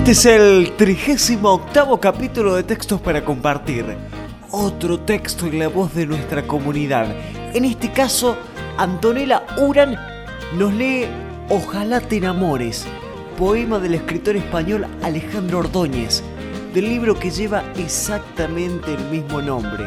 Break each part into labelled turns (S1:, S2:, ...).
S1: Este es el 38 capítulo de Textos para Compartir. Otro texto en la voz de nuestra comunidad. En este caso, Antonella Uran nos lee Ojalá te enamores, poema del escritor español Alejandro Ordóñez, del libro que lleva exactamente el mismo nombre,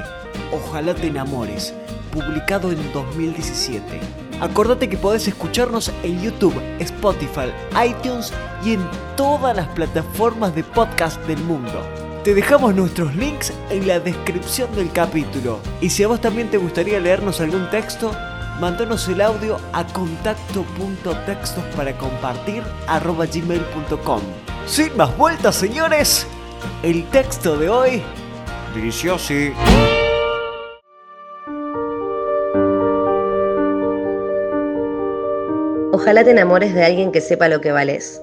S1: Ojalá te enamores, publicado en 2017. Acordate que podés escucharnos en YouTube, Spotify, iTunes y en todas las plataformas de podcast del mundo. Te dejamos nuestros links en la descripción del capítulo. Y si a vos también te gustaría leernos algún texto, mándanos el audio a contacto.textos para gmail.com. Sin más vueltas, señores, el texto de hoy. Delicioso.
S2: Ojalá te enamores de alguien que sepa lo que vales.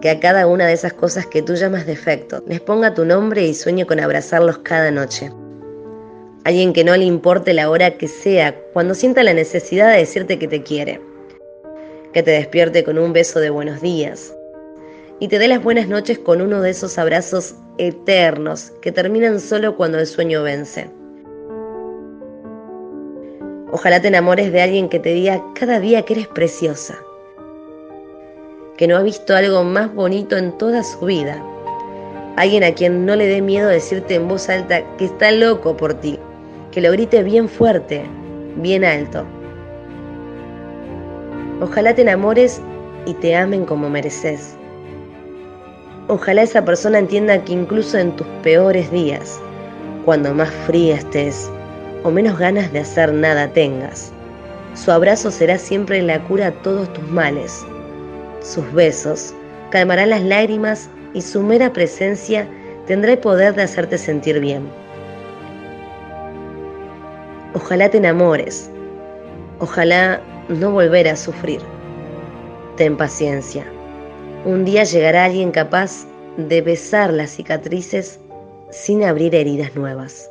S2: Que a cada una de esas cosas que tú llamas defecto les ponga tu nombre y sueñe con abrazarlos cada noche. Alguien que no le importe la hora que sea cuando sienta la necesidad de decirte que te quiere. Que te despierte con un beso de buenos días. Y te dé las buenas noches con uno de esos abrazos eternos que terminan solo cuando el sueño vence. Ojalá te enamores de alguien que te diga cada día que eres preciosa, que no ha visto algo más bonito en toda su vida. Alguien a quien no le dé miedo decirte en voz alta que está loco por ti, que lo grite bien fuerte, bien alto. Ojalá te enamores y te amen como mereces. Ojalá esa persona entienda que incluso en tus peores días, cuando más fría estés, o menos ganas de hacer nada tengas. Su abrazo será siempre la cura a todos tus males. Sus besos calmarán las lágrimas y su mera presencia tendrá el poder de hacerte sentir bien. Ojalá te enamores. Ojalá no volver a sufrir. Ten paciencia. Un día llegará alguien capaz de besar las cicatrices sin abrir heridas nuevas.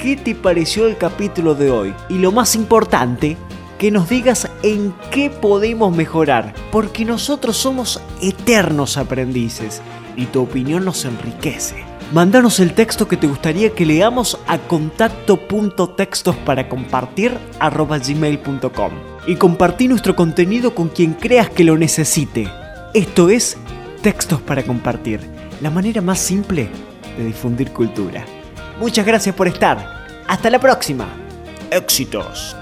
S1: qué te pareció el capítulo de hoy. Y lo más importante, que nos digas en qué podemos mejorar, porque nosotros somos eternos aprendices y tu opinión nos enriquece. Mándanos el texto que te gustaría que leamos a contacto.textos para compartir gmail.com y compartí nuestro contenido con quien creas que lo necesite. Esto es Textos para Compartir, la manera más simple de difundir cultura. Muchas gracias por estar. Hasta la próxima. Éxitos.